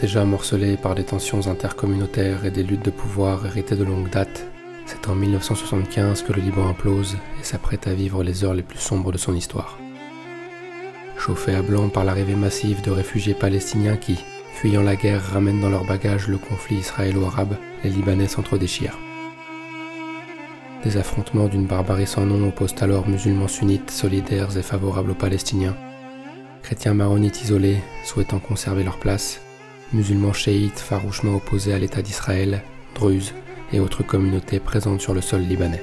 Déjà morcelé par des tensions intercommunautaires et des luttes de pouvoir héritées de longue date, c'est en 1975 que le Liban implose et s'apprête à vivre les heures les plus sombres de son histoire. Chauffé à blanc par l'arrivée massive de réfugiés palestiniens qui, fuyant la guerre, ramènent dans leur bagage le conflit israélo-arabe, les Libanais s'entre-déchirent. Des affrontements d'une barbarie sans nom opposent alors musulmans sunnites solidaires et favorables aux Palestiniens, chrétiens maronites isolés souhaitant conserver leur place, musulmans chiites farouchement opposés à l'État d'Israël, druzes et autres communautés présentes sur le sol libanais.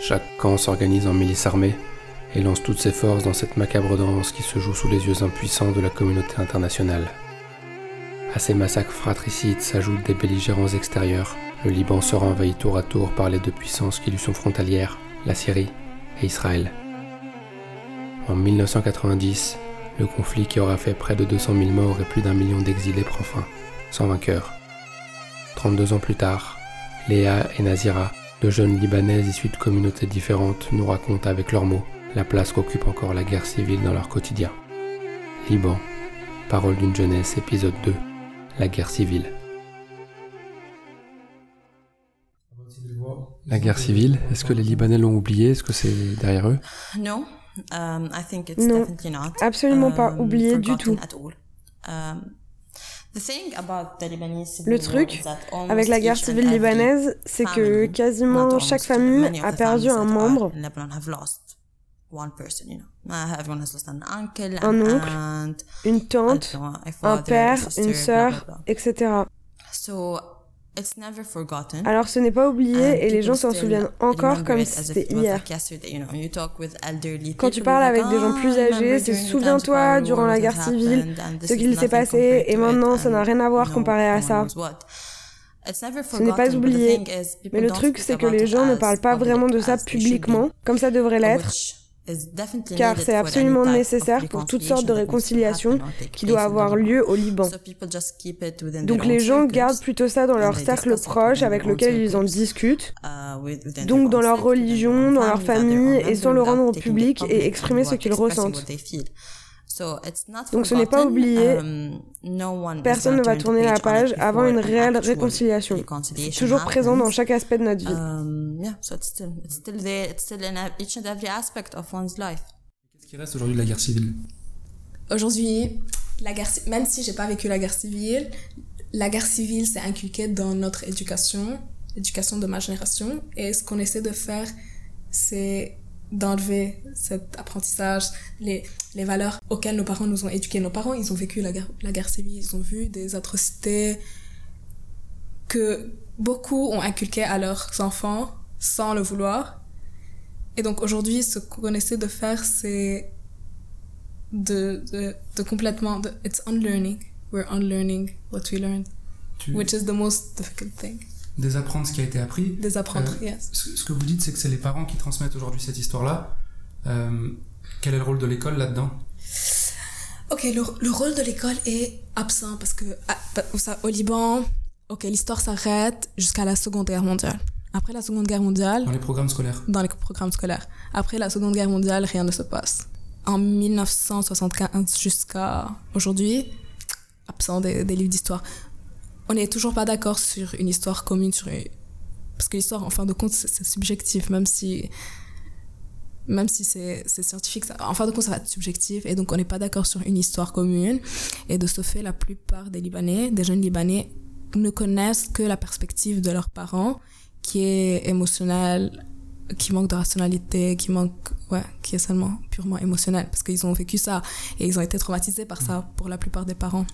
Chaque camp s'organise en milice armée et lance toutes ses forces dans cette macabre danse qui se joue sous les yeux impuissants de la communauté internationale. À ces massacres fratricides s'ajoutent des belligérants extérieurs. Le Liban sera envahi tour à tour par les deux puissances qui lui sont frontalières, la Syrie et Israël. En 1990, le conflit qui aura fait près de 200 000 morts et plus d'un million d'exilés prend fin, sans vainqueur. 32 ans plus tard, Léa et Nazira, deux jeunes Libanaises issues de communautés différentes, nous racontent avec leurs mots la place qu'occupe encore la guerre civile dans leur quotidien. Liban, parole d'une jeunesse, épisode 2, la guerre civile. La guerre civile, est-ce que les Libanais l'ont oublié? Est-ce que c'est derrière eux? Non, um, non, absolument pas um, oublié du tout. Um, le truc avec la guerre civile libanaise, c'est que quasiment chaque famille a perdu un membre, un oncle, une tante, un père, une sœur, etc. Alors ce n'est pas oublié et les gens s'en souviennent encore comme si c'était hier. Quand tu parles avec des gens plus âgés, c'est souviens-toi durant la guerre civile, ce qu'il s'est passé et maintenant ça n'a rien à voir comparé à ça. Ce n'est pas oublié, mais le truc c'est que les gens ne parlent pas vraiment de ça publiquement, comme ça devrait l'être car c'est absolument nécessaire pour toutes sortes de réconciliations qui doivent avoir lieu au Liban. Donc les gens gardent plutôt ça dans leur cercle proche avec lequel ils en discutent, uh, donc dans leur religion, dans leur famille, et sans le rendre au public et exprimer ce qu'ils ressentent. Donc ce n'est pas oublié, um, personne ne va tourner la page avant une réelle réconciliation. C'est toujours présent dans chaque aspect de notre vie. Qu'est-ce qui reste aujourd'hui de la guerre civile? Aujourd'hui, la guerre, même si j'ai pas vécu la guerre civile, la guerre civile s'est inculquée dans notre éducation, l'éducation de ma génération, et ce qu'on essaie de faire, c'est d'enlever cet apprentissage, les, les valeurs auxquelles nos parents nous ont éduqués. Nos parents, ils ont vécu la guerre, la guerre civile, ils ont vu des atrocités que beaucoup ont inculquées à leurs enfants sans le vouloir. Et donc aujourd'hui, ce qu'on essaie de faire, c'est de, de, de complètement, de, it's unlearning. We're unlearning what we learned, which is the most difficult thing désapprendre ce qui a été appris. Désapprendre, euh, yes. Ce, que vous dites, c'est que c'est les parents qui transmettent aujourd'hui cette histoire-là. Euh, quel est le rôle de l'école là-dedans? Ok, le, rôle de l'école est absent parce que ah, au Liban, ok, l'histoire s'arrête jusqu'à la Seconde Guerre mondiale. Après la Seconde Guerre mondiale. Dans les programmes scolaires. Dans les programmes scolaires. Après la Seconde Guerre mondiale, rien ne se passe. En 1975 jusqu'à aujourd'hui, absent des livres d'histoire on n'est toujours pas d'accord sur une histoire commune, parce que l'histoire, en fin de compte, c'est subjectif, même si même si c'est scientifique, en fin de compte, ça va être subjectif, et donc on n'est pas d'accord sur une histoire commune. Et de ce fait, la plupart des Libanais, des jeunes Libanais, ne connaissent que la perspective de leurs parents, qui est émotionnelle, qui manque de rationalité, qui manque, ouais, qui est seulement purement émotionnelle, parce qu'ils ont vécu ça, et ils ont été traumatisés par ça pour la plupart des parents.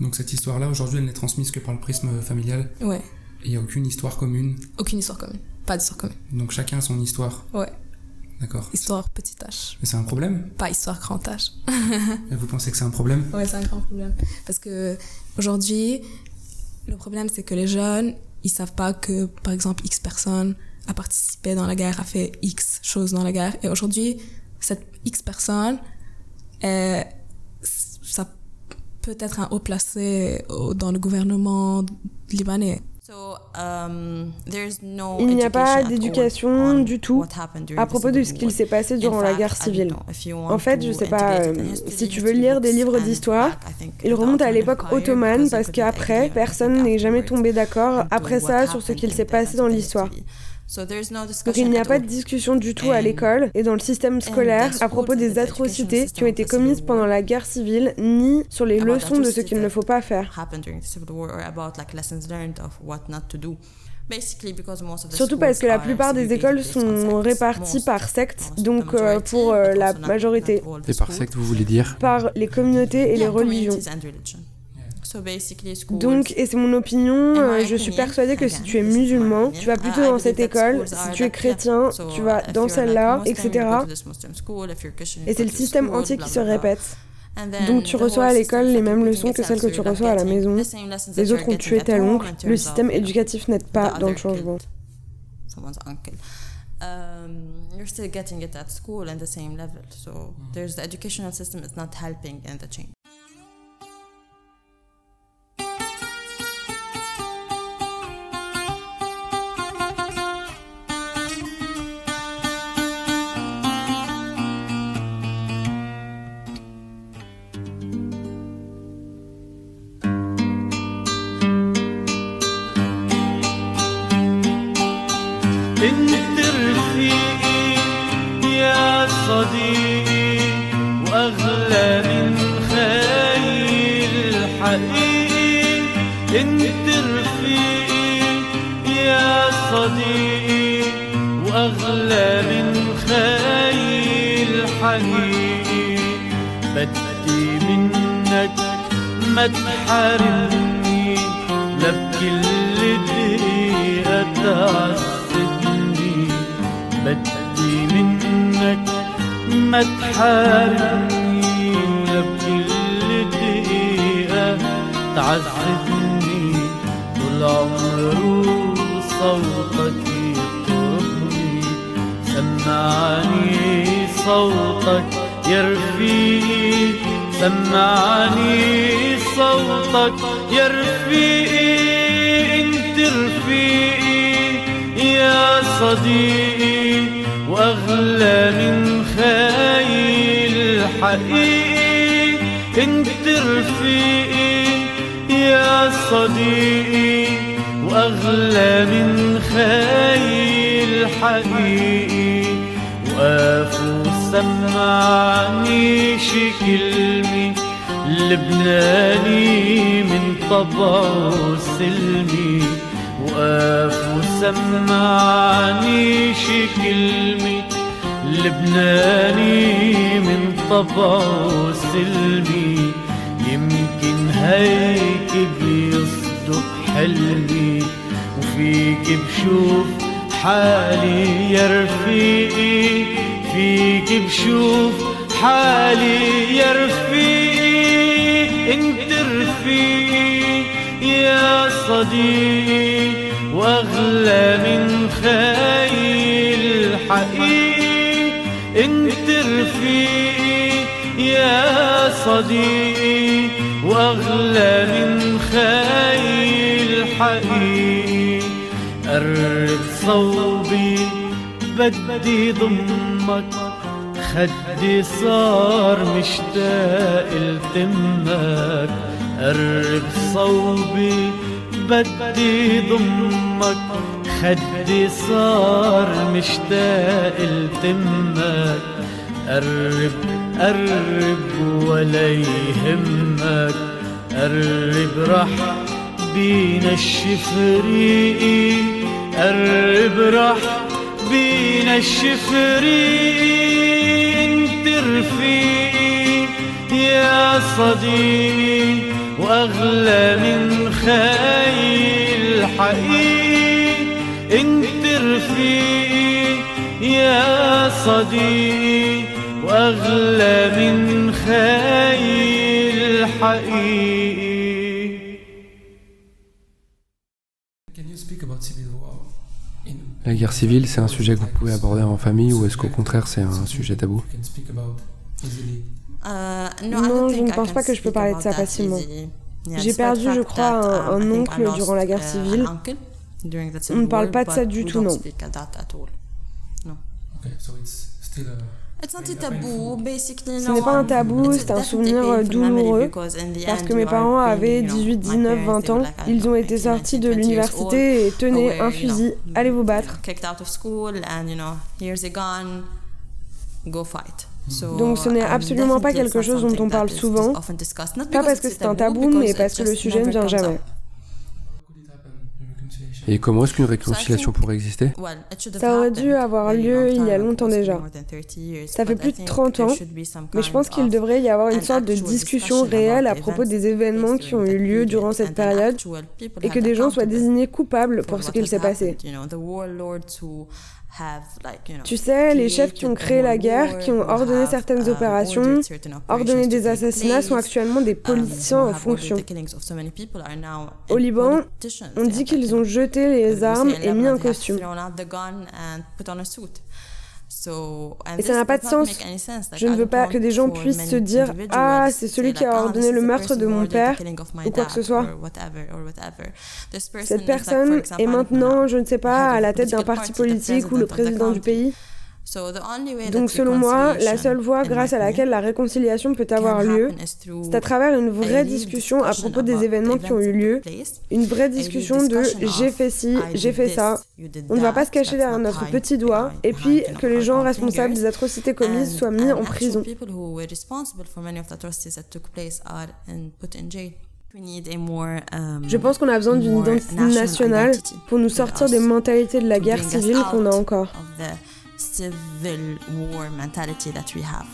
Donc cette histoire-là, aujourd'hui, elle n'est transmise que par le prisme familial. Ouais. Il n'y a aucune histoire commune. Aucune histoire commune. Pas d'histoire commune. Donc chacun a son histoire. Ouais. D'accord. Histoire petit H. Mais c'est un problème Pas histoire grand H. Et vous pensez que c'est un problème Ouais, c'est un grand problème. Parce que aujourd'hui, le problème, c'est que les jeunes, ils savent pas que, par exemple, X personne a participé dans la guerre, a fait X choses dans la guerre. Et aujourd'hui, cette X personne, ça peut être un haut placé dans le gouvernement libanais. Um, il n'y a pas d'éducation du tout à propos de ce qu'il s'est passé durant la guerre civile. En fait, je ne sais pas, euh, si tu veux lire des livres d'histoire, ils remontent à l'époque ottomane parce qu'après, personne n'est jamais tombé d'accord après ça sur ce qu'il s'est passé dans l'histoire. Donc il n'y a pas de discussion du tout à l'école. Et dans le système scolaire à propos des atrocités qui ont été commises pendant la guerre civile, ni sur les leçons de ce qu'il ne faut pas faire. Surtout parce que la plupart des écoles sont réparties par sectes, donc euh, pour euh, la majorité. Et par secte, vous voulez dire Par les communautés et les religions. Donc, et c'est mon opinion, euh, je suis persuadée que si tu es musulman, tu vas plutôt dans cette école, si tu es chrétien, tu vas dans celle-là, etc. Et c'est le système entier qui se répète. Donc tu reçois à l'école les mêmes leçons que celles que tu reçois à la maison. Les autres ont tué tel oncle. Le système éducatif n'aide pas dans le changement. Um, you're still getting it at school and the same level. So there's the educational system is not helping in the change. صديقي وأغلى من خيل حقيقي بدي منك ما تحرمني لا دقيقة تعذبني. بدي منك ما تحرمني ولا دقيقة تعذبني. سمعني صوتك يا رفيقي سمعني صوتك يا رفيقي انت رفيقي يا صديقي وأغلى من خيل حقيقي انت رفيقي يا صديقي وأغلى من خيل حقيقي وقف سمعني شي كلمة لبناني من طبعه سلمي وقف وسمعني شي كلمة لبناني من طبعه سلمي يمكن هيك بيصدق حلمي وفيك بشوف حالي يا رفيقي فيك بشوف حالي يا رفيقي انت رفيقي يا صديقي وأغلى من خيل حقيقي. انت رفيقي يا صديقي وأغلى من خيل حقيقي. قرب صوبي بدي ضمك. خدي صار مشتاق لتمك. قرب صوبي بدي ضمك. خدي صار مشتاق لتمك. قرب قرب ولا يهمك. قرب رح بينا الشفريقي قرب رح بينا الشفري انت رفيقي يا صديقي وأغلى من خيل حقيقي انت رفيقي يا صديقي وأغلى من خيل حقيقي La guerre civile, c'est un sujet que vous pouvez aborder en famille ou est-ce qu'au contraire c'est un sujet tabou euh, Non, je ne pense pas que je peux parler de ça facilement. J'ai perdu, je crois, un, oncle durant la guerre uh, civile. On ne parle pas de ça du tout, non. Ce n'est pas un tabou, c'est un souvenir douloureux. Parce que mes parents avaient 18, 19, 20 ans. Ils ont été sortis de l'université et tenaient un fusil, allez vous battre. Donc ce n'est absolument pas quelque chose dont on parle souvent, pas parce que c'est un tabou, mais parce que le sujet ne vient jamais. Et comment est-ce qu'une réconciliation pourrait exister Ça aurait dû avoir lieu il y a longtemps déjà. Ça fait plus de 30 ans, mais je pense qu'il devrait y avoir une sorte de discussion réelle à propos des événements qui ont eu lieu durant cette période et que des gens soient désignés coupables pour ce qu'il s'est passé. Tu sais, les chefs qui ont créé la guerre, qui ont ordonné certaines uh, opérations, ordonné des assassinats, sont actuellement des um, politiciens en fonction. Au Liban, on dit qu'ils ont jeté les armes et mis un costume. Et ça n'a pas de sens. Je ne veux pas que des gens puissent se dire Ah, c'est celui qui a ah, ordonné le meurtre de mon père ou quoi que ce soit. Cette personne est maintenant, je ne sais pas, à la tête d'un parti politique ou le président du pays. Donc selon moi, la seule voie grâce à laquelle la réconciliation peut avoir lieu, c'est à travers une vraie discussion à propos des événements qui ont eu lieu, une vraie discussion de j'ai fait ci, j'ai fait ça. On ne va pas se cacher derrière notre petit doigt et puis que les gens responsables des atrocités commises soient mis en prison. Um, Je pense qu'on a besoin d'une identité nationale pour nous sortir des mentalités de la guerre civile qu'on a encore. Civil war mentality that we have.